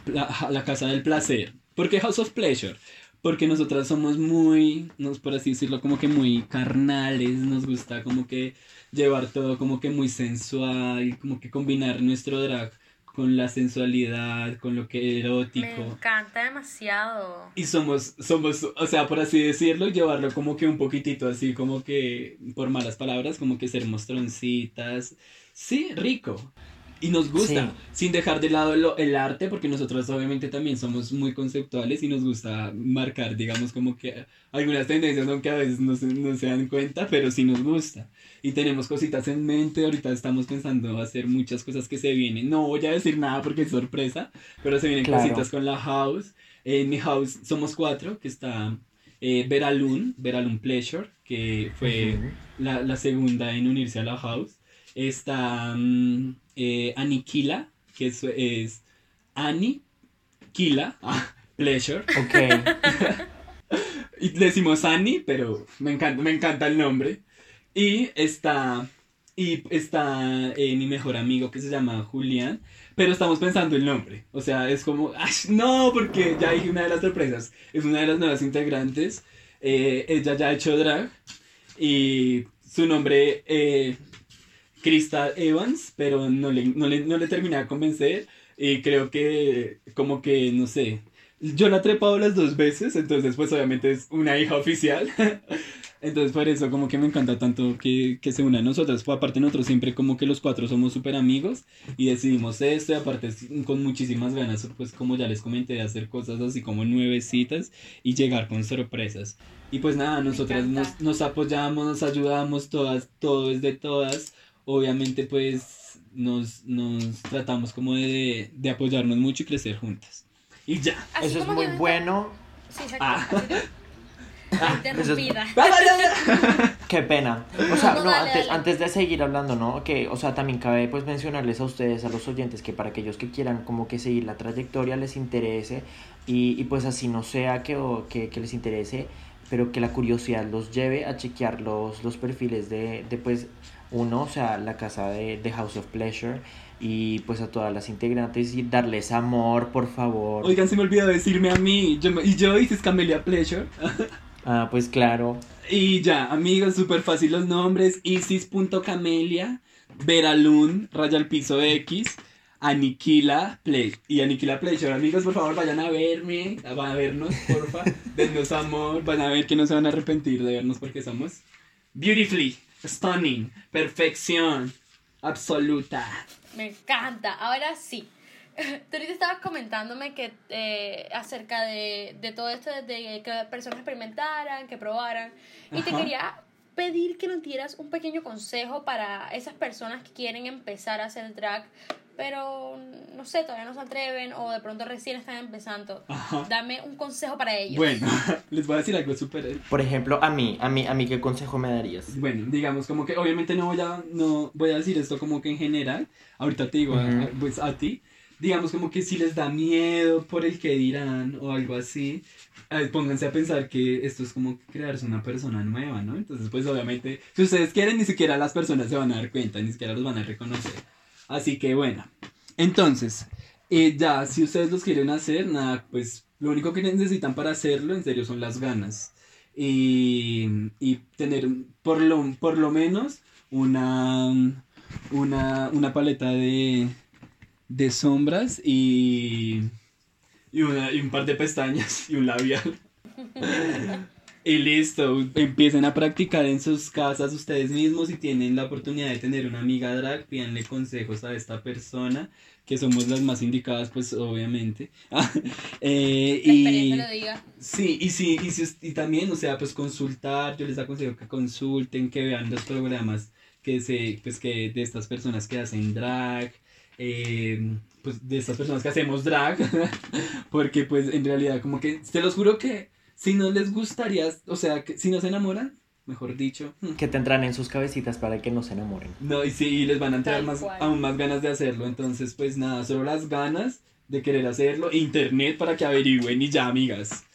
la, la casa del placer. ¿Por qué House of Pleasure? Porque nosotras somos muy, nos por así decirlo, como que muy carnales, nos gusta como que llevar todo como que muy sensual, como que combinar nuestro drag con la sensualidad, con lo que Me erótico. encanta demasiado. Y somos, somos, o sea, por así decirlo, llevarlo como que un poquitito así, como que, por malas palabras, como que ser mostroncitas. Sí, rico. Y nos gusta, sin dejar de lado lo- el arte, porque nosotros obviamente también somos muy conceptuales y nos gusta marcar, digamos, como que algunas tendencias, aunque a veces no se, no se dan cuenta, pero sí nos gusta. Y tenemos cositas en mente, ahorita estamos pensando hacer muchas cosas que se vienen. No voy a decir nada porque es sorpresa, pero se vienen Claro. cositas con la house. En mi house somos cuatro, que está eh, Veralun, Veralun Pleasure, que fue Ujú. la, la segunda en unirse a la house. Está mm, eh, Aniquila, que es, es Annie Kila, ah, Pleasure. Ok. [laughs] Y le decimos Annie, pero me encanta, me encanta el nombre. Y está, y está eh, mi mejor amigo que se llama Julián, pero estamos pensando el nombre. O sea, es como, ¡ay, no! Porque ya dije una de las sorpresas. Es una de las nuevas integrantes. Eh, ella ya ha hecho drag. Y su nombre, eh, Crystal Evans, pero no le, no, le, no le terminé de convencer. Y creo que, como que, no sé. Yo la he trepado las dos veces, entonces, pues obviamente es una hija oficial. [laughs] Entonces, por eso, como que me encanta tanto que, que se una a nosotras. Pues, aparte, nosotros siempre, como que los cuatro somos súper amigos y decidimos esto. Y aparte, con muchísimas ganas, pues, como ya les comenté, de hacer cosas así como nuevecitas y llegar con sorpresas. Y pues nada, nosotras nos, nos apoyamos, nos ayudamos todas, todo es de todas. Obviamente, pues, nos, nos tratamos como de, de apoyarnos mucho y crecer juntas. Y ya. Así Eso es muy yo- bueno. Sí, exacto. Ah. de- [laughs] Interrumpida. [laughs] Qué pena. O sea, [laughs] No, no, dale, antes, dale. antes de seguir hablando, ¿no? Que, o sea, también cabe pues mencionarles a ustedes, a los oyentes, que para aquellos que quieran como que seguir la trayectoria les interese y, y pues así no sea que, o- que, que les interese, pero que la curiosidad los lleve a chequear los, los perfiles de, de pues uno, o sea, la casa de, de House of Pleasure y pues a todas las integrantes y darles amor, por favor. Oigan, se me olvidó decirme a mí. Yo, y yo hice Camelia Pleasure. [laughs] Ah, pues claro. Y ya, amigos, súper fácil los nombres. Isis.camelia, Veralun, raya al piso X, Aniquila Play. Y Aniquila Pleasure. Amigos, por favor, vayan a verme, van a vernos, porfa. Dennos amor, van a ver que no se van a arrepentir de vernos porque somos beautifully, stunning, perfección absoluta. Me encanta. Ahora sí. [laughs] Tú ahorita estabas comentándome que eh, acerca de, de todo esto, de que personas experimentaran, que probaran. Y te quería pedir que nos dieras un pequeño consejo para esas personas que quieren empezar a hacer drag, pero no sé, todavía no se atreven o de pronto recién están empezando. Ajá. Dame un consejo para ellos. Bueno, [laughs] les voy a decir algo súper Por ejemplo, a mí, a mí, a mí, ¿qué consejo me darías? Bueno, digamos como que obviamente no voy a, no voy a decir esto como que en general, ahorita te digo a- Ujú. a- pues a ti, digamos como que si les da miedo por el que dirán o algo así, eh, pónganse a pensar que esto es como crearse una persona nueva, ¿no? Entonces pues obviamente si ustedes quieren ni siquiera las personas se van a dar cuenta, ni siquiera los van a reconocer. Así que bueno, entonces, eh, ya si ustedes los quieren hacer, nada, pues lo único que necesitan para hacerlo en serio son las ganas. y, y tener por lo, por lo menos una, una, una paleta de, de sombras y, y, una- y un par de pestañas y un labial. Y listo, empiecen a practicar en sus casas ustedes mismos si tienen la oportunidad de tener una amiga drag, pídanle consejos a esta persona, que somos las más indicadas, pues obviamente. [laughs] Eh, La y, experiencia lo diga. Sí, y sí, y, si- y también, o sea, pues consultar, yo les aconsejo que consulten, que vean los programas que se, pues que de estas personas que hacen drag, eh, pues de estas personas que hacemos drag, [laughs] porque pues en realidad como que, te los juro que si no les gustaría, o sea, que si no se enamoran, mejor dicho, hmm, Que tendrán en sus cabecitas para que no se enamoren. no, y sí, y les van a entrar más, aún más ganas de hacerlo. Entonces, pues nada, solo las ganas de querer hacerlo. Internet para que averigüen y ya, amigas.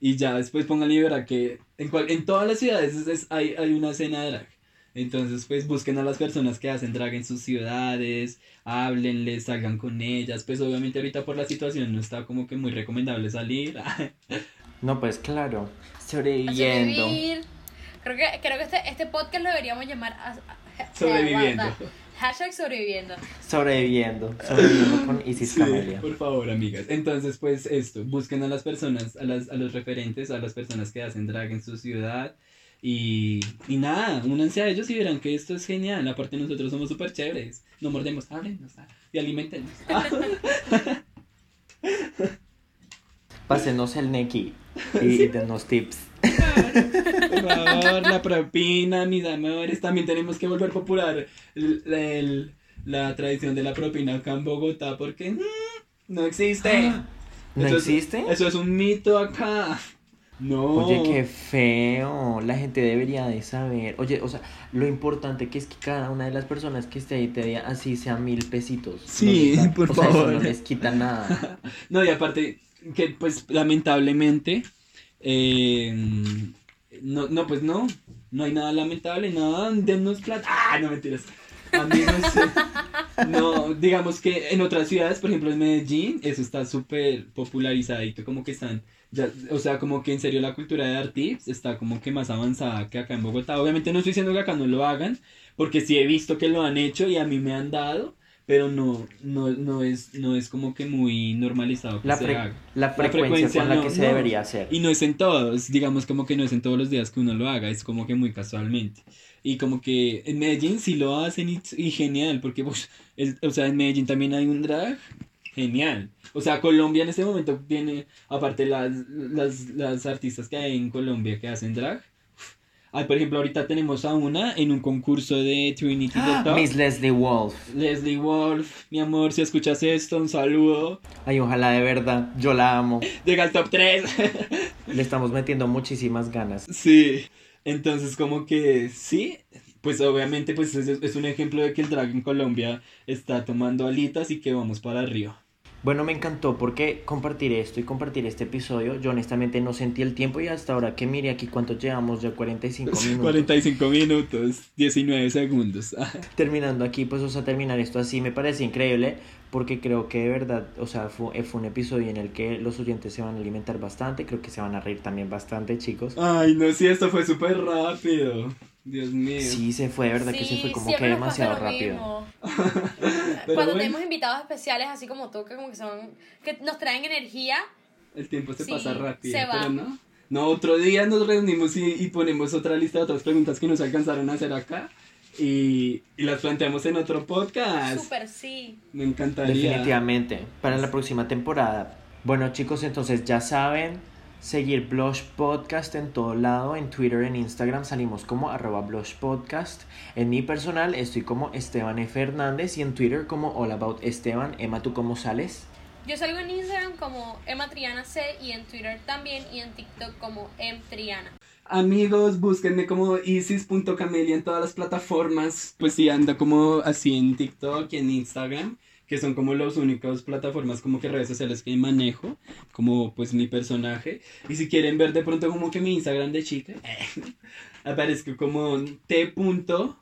Y ya después pongan y verá que en, cual- en todas las ciudades es- es- hay, hay una escena de drag. Entonces, pues busquen a las personas que hacen drag en sus ciudades, háblenles, salgan con ellas. Pues obviamente ahorita por la situación no está como que muy recomendable salir. [laughs] No, pues claro. Sobreviviendo. sobrevivir. Creo que, creo que este, este podcast lo deberíamos llamar a- a- Sobreviviendo. Hashtag sobreviviendo. Sobreviviendo. Sobreviviendo con Isis Sí, Camelia. por favor, amigas. Entonces, pues esto, busquen a las personas, a, las, a los referentes, a las personas que hacen drag en su ciudad. Y, y nada, únanse a ellos y verán que esto es genial. Aparte, nosotros somos súper chéveres. No mordemos, háblenos ah, y alimentenos. [laughs] Pásenos el neki y, y denos tips. Por favor, la propina, mis amores. También tenemos que volver popular el- el- la tradición de la propina acá en Bogotá porque mm, no existe. ¿No Eso es- existe? eso es un mito acá. No. Oye, qué feo. La gente debería de saber. Oye, o sea, lo importante que es que cada una de las personas que esté ahí te dé así sea mil pesitos. Sí, No da- por o sea, eso favor. no les quita nada. [laughs] No, y aparte, que pues lamentablemente, eh, no, no, pues no, no hay nada lamentable, nada, dennos plata. Ah, no mentiras. Amigos, eh, no, digamos que en otras ciudades, por ejemplo en Medellín, eso está súper que como que están, ya, o sea, como que en serio la cultura de dar tips está como que más avanzada que acá en Bogotá. Obviamente no estoy diciendo que acá no lo hagan, porque sí he visto que lo han hecho y a mí me han dado, pero no, no, no es, no es como que muy normalizado que La, se fre- haga. la frecuencia, frecuencia con la que se no. debería hacer. Y no es en todos, digamos como que no es en todos los días que uno lo haga, es como que muy casualmente. Y como que en Medellín sí lo hacen y, y genial, porque pues, el- o sea, en Medellín también hay un drag genial. O sea, Colombia en este momento tiene, aparte las, las, las artistas que hay en Colombia que hacen drag. Ay, por ejemplo, ahorita tenemos a una en un concurso de Trinity Top. Ah, Miss Leslie Wolf. Leslie Wolf, mi amor, si escuchas esto, un saludo. Ay, ojalá de verdad. Yo la amo. Llega al top 3. Le estamos metiendo muchísimas ganas. Sí, entonces como que sí, pues obviamente pues es, es un ejemplo de que el drag en Colombia está tomando alitas y que vamos para arriba. Bueno, me encantó porque compartir esto y compartir este episodio, yo honestamente no sentí el tiempo y hasta ahora que mire aquí cuánto llevamos, ya 45 [laughs] minutos. 45 minutos, 19 segundos. [laughs] Terminando aquí, pues, o sea, terminar esto así me parece increíble porque creo que de verdad, o sea, fue, fue un episodio en el que los oyentes se van a alimentar bastante, creo que se van a reír también bastante, chicos. Ay, no, sí, esto fue súper rápido. Dios mío. Sí, se fue, de verdad que se fue como que demasiado rápido. [laughs] Cuando bueno. tenemos invitados especiales así como tú, que como que son, que nos traen energía, El tiempo se Sí, pasa rápido, se va. pero no. No, otro día nos reunimos y, y ponemos otra lista de otras preguntas que nos alcanzaron a hacer acá y, y las planteamos en otro podcast. súper sí. Me encantaría. Definitivamente, para la próxima temporada. Bueno chicos, entonces ya saben, seguir Blush Podcast en todo lado, en Twitter, en Instagram salimos como arroba Blush Podcast. En mi personal estoy como Esteban F. Hernández y en Twitter como All About Esteban. Emma, ¿tú cómo sales? Yo salgo en Instagram como Emma Triana C y en Twitter también y en TikTok como Emtriana. Amigos, búsquenme como isis.camelia en todas las plataformas. Pues sí, anda como así en TikTok y en Instagram, que son como las únicas plataformas como que redes sociales que manejo, como pues mi personaje. Y si quieren ver de pronto como que mi Instagram de chica, [laughs] aparezco como t.hom.s,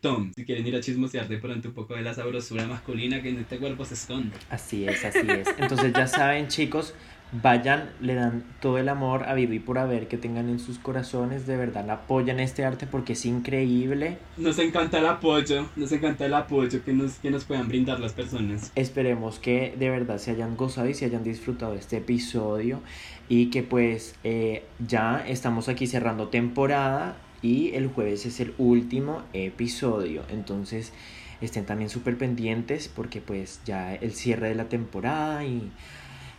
Tom. Si quieren ir a chismosear de pronto un poco de la sabrosura masculina que en este cuerpo se esconde. Así es, así es. Entonces ya saben chicos, Vayan, le dan todo el amor a y por haber que tengan en sus corazones. De verdad, apoyan este arte porque es increíble. Nos encanta el apoyo, nos encanta el apoyo que nos, que nos puedan brindar las personas. Esperemos que de verdad se hayan gozado y se hayan disfrutado de este episodio. Y que pues eh, ya estamos aquí cerrando temporada y el jueves es el último episodio. Entonces estén también súper pendientes porque pues ya el cierre de la temporada y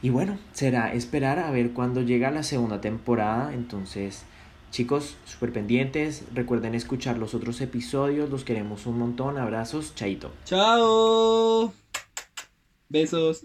y bueno, será esperar a ver cuándo llega la segunda temporada. Entonces, chicos, súper pendientes. Recuerden escuchar los otros episodios. Los queremos un montón. Abrazos. Chaito. Chao. Besos.